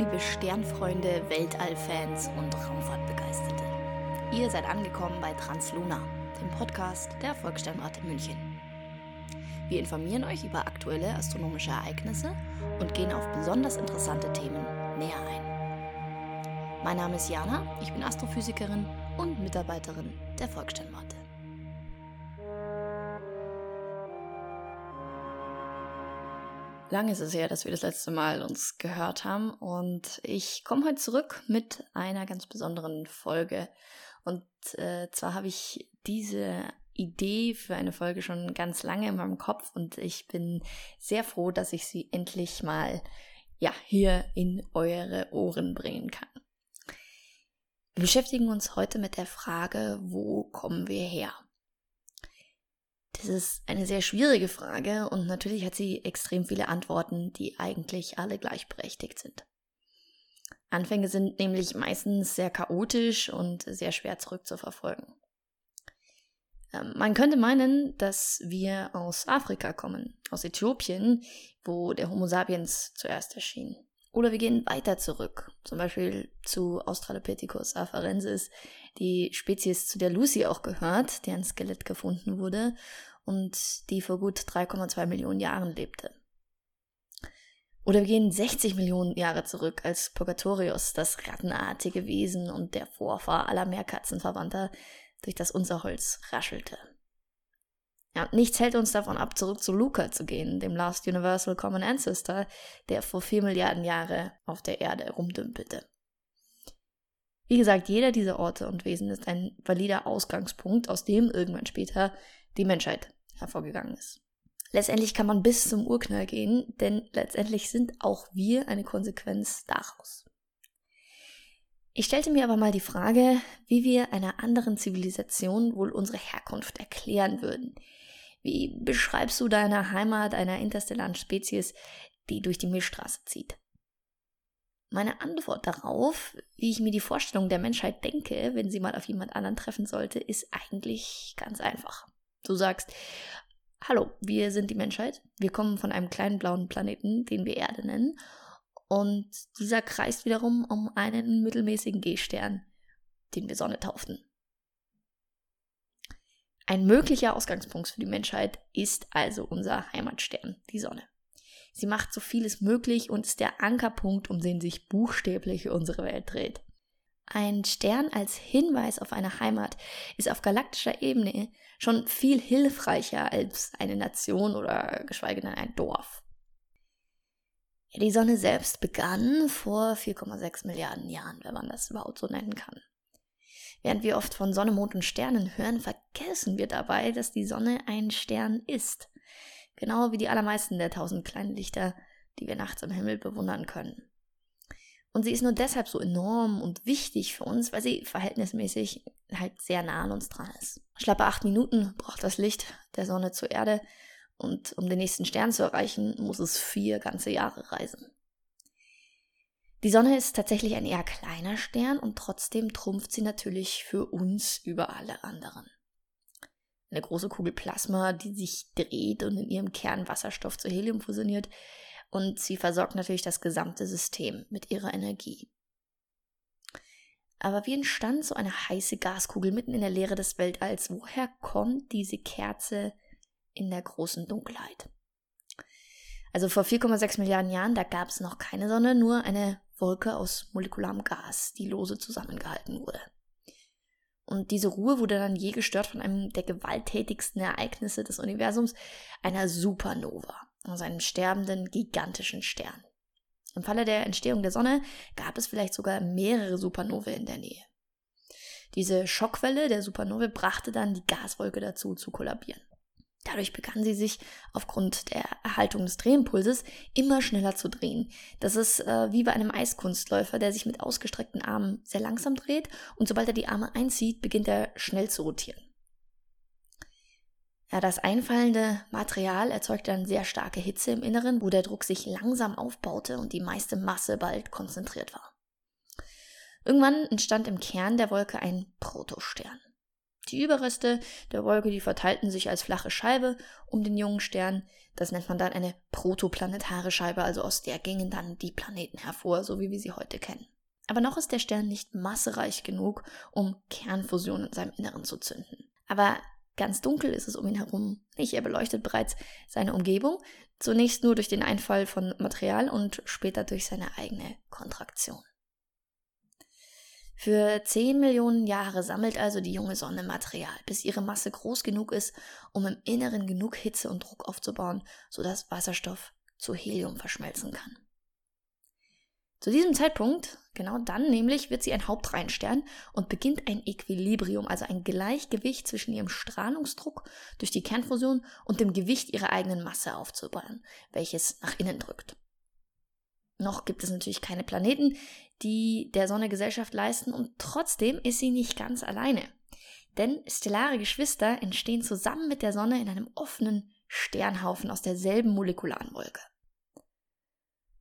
Liebe Sternfreunde, Weltallfans und Raumfahrtbegeisterte. Ihr seid angekommen bei Transluna, dem Podcast der Volkssternwarte München. Wir informieren euch über aktuelle astronomische Ereignisse und gehen auf besonders interessante Themen näher ein. Mein Name ist Jana, ich bin Astrophysikerin und Mitarbeiterin der Volkssternwarte. Lange ist es her, dass wir das letzte Mal uns gehört haben und ich komme heute zurück mit einer ganz besonderen Folge. Und äh, zwar habe ich diese Idee für eine Folge schon ganz lange in meinem Kopf und ich bin sehr froh, dass ich sie endlich mal ja hier in eure Ohren bringen kann. Wir beschäftigen uns heute mit der Frage, wo kommen wir her? Das ist eine sehr schwierige Frage und natürlich hat sie extrem viele Antworten, die eigentlich alle gleichberechtigt sind. Anfänge sind nämlich meistens sehr chaotisch und sehr schwer zurückzuverfolgen. Ähm, man könnte meinen, dass wir aus Afrika kommen, aus Äthiopien, wo der Homo sapiens zuerst erschien. Oder wir gehen weiter zurück, zum Beispiel zu Australopithecus afarensis, die Spezies, zu der Lucy auch gehört, deren Skelett gefunden wurde und die vor gut 3,2 Millionen Jahren lebte. Oder wir gehen 60 Millionen Jahre zurück, als Purgatorius, das rattenartige Wesen und der Vorfahr aller Meerkatzenverwandter, durch das Unterholz raschelte. Ja, nichts hält uns davon ab, zurück zu Luca zu gehen, dem Last Universal Common Ancestor, der vor vier Milliarden Jahre auf der Erde rumdümpelte. Wie gesagt, jeder dieser Orte und Wesen ist ein valider Ausgangspunkt, aus dem irgendwann später die Menschheit hervorgegangen ist. Letztendlich kann man bis zum Urknall gehen, denn letztendlich sind auch wir eine Konsequenz daraus. Ich stellte mir aber mal die Frage, wie wir einer anderen Zivilisation wohl unsere Herkunft erklären würden. Wie beschreibst du deine Heimat einer interstellaren Spezies, die durch die Milchstraße zieht? Meine Antwort darauf, wie ich mir die Vorstellung der Menschheit denke, wenn sie mal auf jemand anderen treffen sollte, ist eigentlich ganz einfach. Du sagst, hallo, wir sind die Menschheit, wir kommen von einem kleinen blauen Planeten, den wir Erde nennen, und dieser kreist wiederum um einen mittelmäßigen G-Stern, den wir Sonne tauften. Ein möglicher Ausgangspunkt für die Menschheit ist also unser Heimatstern, die Sonne. Sie macht so vieles möglich und ist der Ankerpunkt, um den sich buchstäblich unsere Welt dreht. Ein Stern als Hinweis auf eine Heimat ist auf galaktischer Ebene schon viel hilfreicher als eine Nation oder geschweige denn ein Dorf. Die Sonne selbst begann vor 4,6 Milliarden Jahren, wenn man das überhaupt so nennen kann. Während wir oft von Sonne, Mond und Sternen hören, vergessen wir dabei, dass die Sonne ein Stern ist. Genau wie die allermeisten der tausend kleinen Lichter, die wir nachts am Himmel bewundern können. Und sie ist nur deshalb so enorm und wichtig für uns, weil sie verhältnismäßig halt sehr nah an uns dran ist. Schlappe acht Minuten braucht das Licht der Sonne zur Erde und um den nächsten Stern zu erreichen, muss es vier ganze Jahre reisen. Die Sonne ist tatsächlich ein eher kleiner Stern und trotzdem trumpft sie natürlich für uns über alle anderen. Eine große Kugel Plasma, die sich dreht und in ihrem Kern Wasserstoff zu Helium fusioniert, und sie versorgt natürlich das gesamte System mit ihrer Energie. Aber wie entstand so eine heiße Gaskugel mitten in der Leere des Weltalls? Woher kommt diese Kerze in der großen Dunkelheit? Also vor 4,6 Milliarden Jahren, da gab es noch keine Sonne, nur eine Wolke aus molekularem Gas, die lose zusammengehalten wurde. Und diese Ruhe wurde dann je gestört von einem der gewalttätigsten Ereignisse des Universums, einer Supernova aus einem sterbenden, gigantischen Stern. Im Falle der Entstehung der Sonne gab es vielleicht sogar mehrere Supernovae in der Nähe. Diese Schockwelle der Supernovae brachte dann die Gaswolke dazu zu kollabieren. Dadurch begann sie sich aufgrund der Erhaltung des Drehimpulses immer schneller zu drehen. Das ist äh, wie bei einem Eiskunstläufer, der sich mit ausgestreckten Armen sehr langsam dreht und sobald er die Arme einzieht, beginnt er schnell zu rotieren. Ja, das einfallende Material erzeugte dann sehr starke Hitze im Inneren, wo der Druck sich langsam aufbaute und die meiste Masse bald konzentriert war. Irgendwann entstand im Kern der Wolke ein Protostern. Die Überreste der Wolke, die verteilten sich als flache Scheibe um den jungen Stern. Das nennt man dann eine protoplanetare Scheibe, also aus der gingen dann die Planeten hervor, so wie wir sie heute kennen. Aber noch ist der Stern nicht massereich genug, um Kernfusion in seinem Inneren zu zünden. Aber ganz dunkel ist es um ihn herum nicht. Er beleuchtet bereits seine Umgebung, zunächst nur durch den Einfall von Material und später durch seine eigene Kontraktion. Für 10 Millionen Jahre sammelt also die junge Sonne Material, bis ihre Masse groß genug ist, um im Inneren genug Hitze und Druck aufzubauen, sodass Wasserstoff zu Helium verschmelzen kann. Zu diesem Zeitpunkt, genau dann nämlich, wird sie ein Hauptreihenstern und beginnt ein Equilibrium, also ein Gleichgewicht zwischen ihrem Strahlungsdruck durch die Kernfusion und dem Gewicht ihrer eigenen Masse aufzubauen, welches nach innen drückt. Noch gibt es natürlich keine Planeten, die der Sonne Gesellschaft leisten und trotzdem ist sie nicht ganz alleine. Denn stellare Geschwister entstehen zusammen mit der Sonne in einem offenen Sternhaufen aus derselben molekularen Wolke.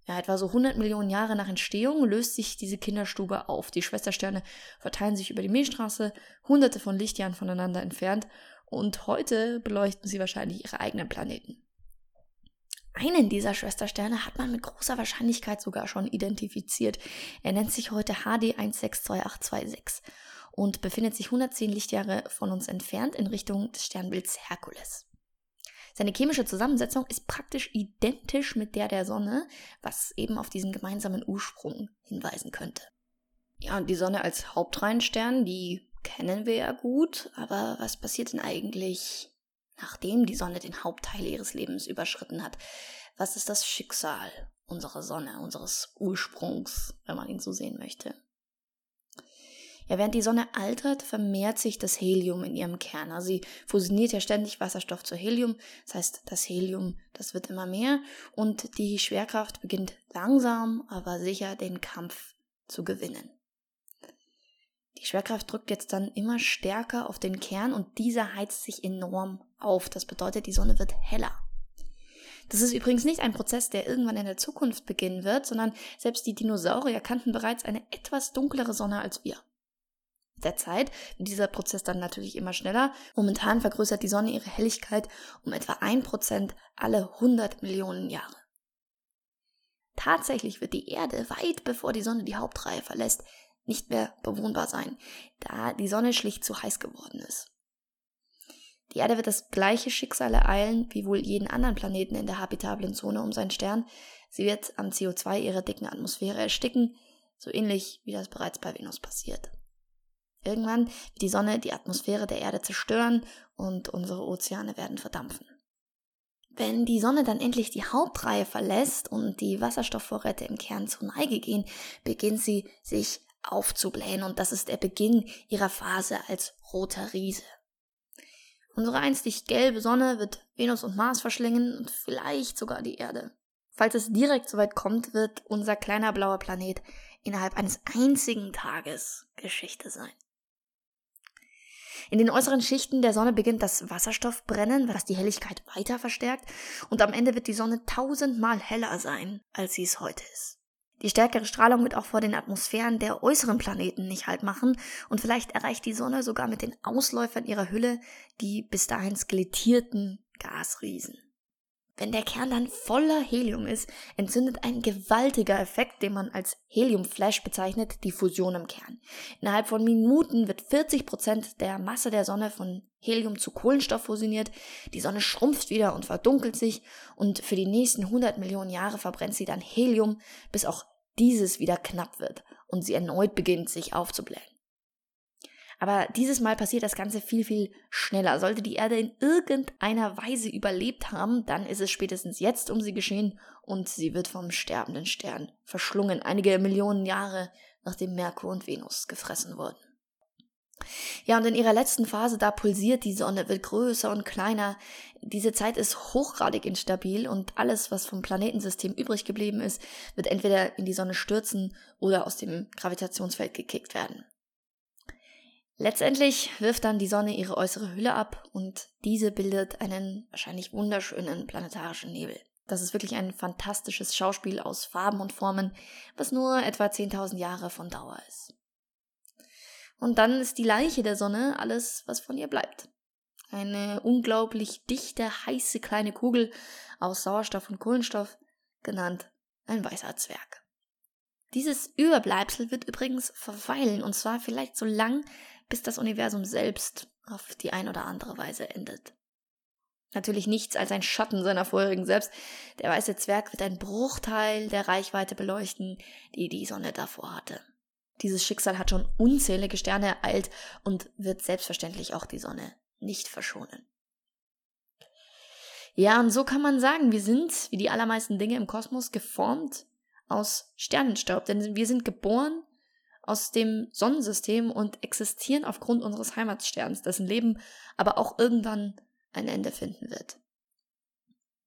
Ja, etwa so 100 Millionen Jahre nach Entstehung löst sich diese Kinderstube auf. Die Schwestersterne verteilen sich über die Milchstraße, hunderte von Lichtjahren voneinander entfernt und heute beleuchten sie wahrscheinlich ihre eigenen Planeten. Einen dieser Schwestersterne hat man mit großer Wahrscheinlichkeit sogar schon identifiziert. Er nennt sich heute HD 162826 und befindet sich 110 Lichtjahre von uns entfernt in Richtung des Sternbilds Herkules. Seine chemische Zusammensetzung ist praktisch identisch mit der der Sonne, was eben auf diesen gemeinsamen Ursprung hinweisen könnte. Ja, und die Sonne als Hauptreihenstern, die kennen wir ja gut, aber was passiert denn eigentlich nachdem die Sonne den Hauptteil ihres Lebens überschritten hat. Was ist das Schicksal unserer Sonne, unseres Ursprungs, wenn man ihn so sehen möchte? Ja, während die Sonne altert, vermehrt sich das Helium in ihrem Kern. Also sie fusioniert ja ständig Wasserstoff zu Helium. Das heißt, das Helium, das wird immer mehr und die Schwerkraft beginnt langsam, aber sicher den Kampf zu gewinnen. Die Schwerkraft drückt jetzt dann immer stärker auf den Kern und dieser heizt sich enorm auf. Das bedeutet, die Sonne wird heller. Das ist übrigens nicht ein Prozess, der irgendwann in der Zukunft beginnen wird, sondern selbst die Dinosaurier kannten bereits eine etwas dunklere Sonne als wir. Der Zeit wird dieser Prozess dann natürlich immer schneller. Momentan vergrößert die Sonne ihre Helligkeit um etwa ein Prozent alle 100 Millionen Jahre. Tatsächlich wird die Erde weit bevor die Sonne die Hauptreihe verlässt nicht mehr bewohnbar sein, da die Sonne schlicht zu heiß geworden ist. Die Erde wird das gleiche Schicksal ereilen wie wohl jeden anderen Planeten in der habitablen Zone um seinen Stern. Sie wird am CO2 ihrer dicken Atmosphäre ersticken, so ähnlich wie das bereits bei Venus passiert. Irgendwann wird die Sonne die Atmosphäre der Erde zerstören und unsere Ozeane werden verdampfen. Wenn die Sonne dann endlich die Hauptreihe verlässt und die Wasserstoffvorräte im Kern zur Neige gehen, beginnt sie sich aufzublähen und das ist der Beginn ihrer Phase als roter Riese. Unsere einstig gelbe Sonne wird Venus und Mars verschlingen und vielleicht sogar die Erde. Falls es direkt so weit kommt, wird unser kleiner blauer Planet innerhalb eines einzigen Tages Geschichte sein. In den äußeren Schichten der Sonne beginnt das Wasserstoffbrennen, was die Helligkeit weiter verstärkt, und am Ende wird die Sonne tausendmal heller sein, als sie es heute ist. Die stärkere Strahlung wird auch vor den Atmosphären der äußeren Planeten nicht halt machen und vielleicht erreicht die Sonne sogar mit den Ausläufern ihrer Hülle die bis dahin skelettierten Gasriesen. Wenn der Kern dann voller Helium ist, entzündet ein gewaltiger Effekt, den man als Heliumflash bezeichnet, die Fusion im Kern. Innerhalb von Minuten wird 40 Prozent der Masse der Sonne von Helium zu Kohlenstoff fusioniert, die Sonne schrumpft wieder und verdunkelt sich und für die nächsten 100 Millionen Jahre verbrennt sie dann Helium, bis auch dieses wieder knapp wird und sie erneut beginnt sich aufzublähen. Aber dieses Mal passiert das Ganze viel, viel schneller. Sollte die Erde in irgendeiner Weise überlebt haben, dann ist es spätestens jetzt um sie geschehen und sie wird vom sterbenden Stern verschlungen, einige Millionen Jahre nachdem Merkur und Venus gefressen wurden. Ja, und in ihrer letzten Phase, da pulsiert die Sonne, wird größer und kleiner. Diese Zeit ist hochgradig instabil und alles, was vom Planetensystem übrig geblieben ist, wird entweder in die Sonne stürzen oder aus dem Gravitationsfeld gekickt werden. Letztendlich wirft dann die Sonne ihre äußere Hülle ab und diese bildet einen wahrscheinlich wunderschönen planetarischen Nebel. Das ist wirklich ein fantastisches Schauspiel aus Farben und Formen, was nur etwa 10.000 Jahre von Dauer ist. Und dann ist die Leiche der Sonne alles, was von ihr bleibt. Eine unglaublich dichte, heiße kleine Kugel aus Sauerstoff und Kohlenstoff, genannt ein weißer Zwerg. Dieses Überbleibsel wird übrigens verweilen, und zwar vielleicht so lang, bis das Universum selbst auf die ein oder andere Weise endet. Natürlich nichts als ein Schatten seiner vorherigen selbst. Der weiße Zwerg wird einen Bruchteil der Reichweite beleuchten, die die Sonne davor hatte. Dieses Schicksal hat schon unzählige Sterne ereilt und wird selbstverständlich auch die Sonne nicht verschonen. Ja, und so kann man sagen, wir sind, wie die allermeisten Dinge im Kosmos, geformt aus Sternenstaub, denn wir sind geboren aus dem Sonnensystem und existieren aufgrund unseres Heimatsterns, dessen Leben aber auch irgendwann ein Ende finden wird.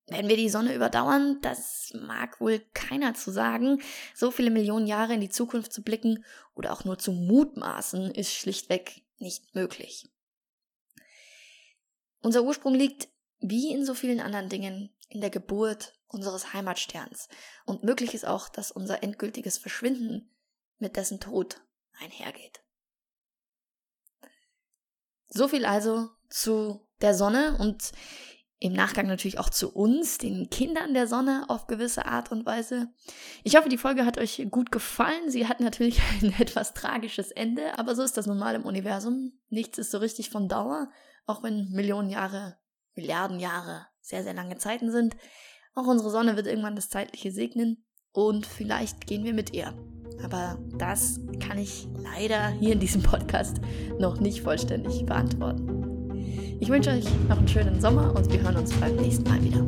Werden wir die Sonne überdauern? Das mag wohl keiner zu sagen. So viele Millionen Jahre in die Zukunft zu blicken oder auch nur zu mutmaßen, ist schlichtweg nicht möglich. Unser Ursprung liegt, wie in so vielen anderen Dingen, in der Geburt unseres Heimatsterns. Und möglich ist auch, dass unser endgültiges Verschwinden mit dessen Tod einhergeht. So viel also zu der Sonne und im Nachgang natürlich auch zu uns, den Kindern der Sonne auf gewisse Art und Weise. Ich hoffe, die Folge hat euch gut gefallen. Sie hat natürlich ein etwas tragisches Ende, aber so ist das normal im Universum. Nichts ist so richtig von Dauer, auch wenn Millionen Jahre, Milliarden Jahre sehr, sehr lange Zeiten sind. Auch unsere Sonne wird irgendwann das Zeitliche segnen und vielleicht gehen wir mit ihr. Aber das kann ich leider hier in diesem Podcast noch nicht vollständig beantworten. Ich wünsche euch noch einen schönen Sommer und wir hören uns beim nächsten Mal wieder.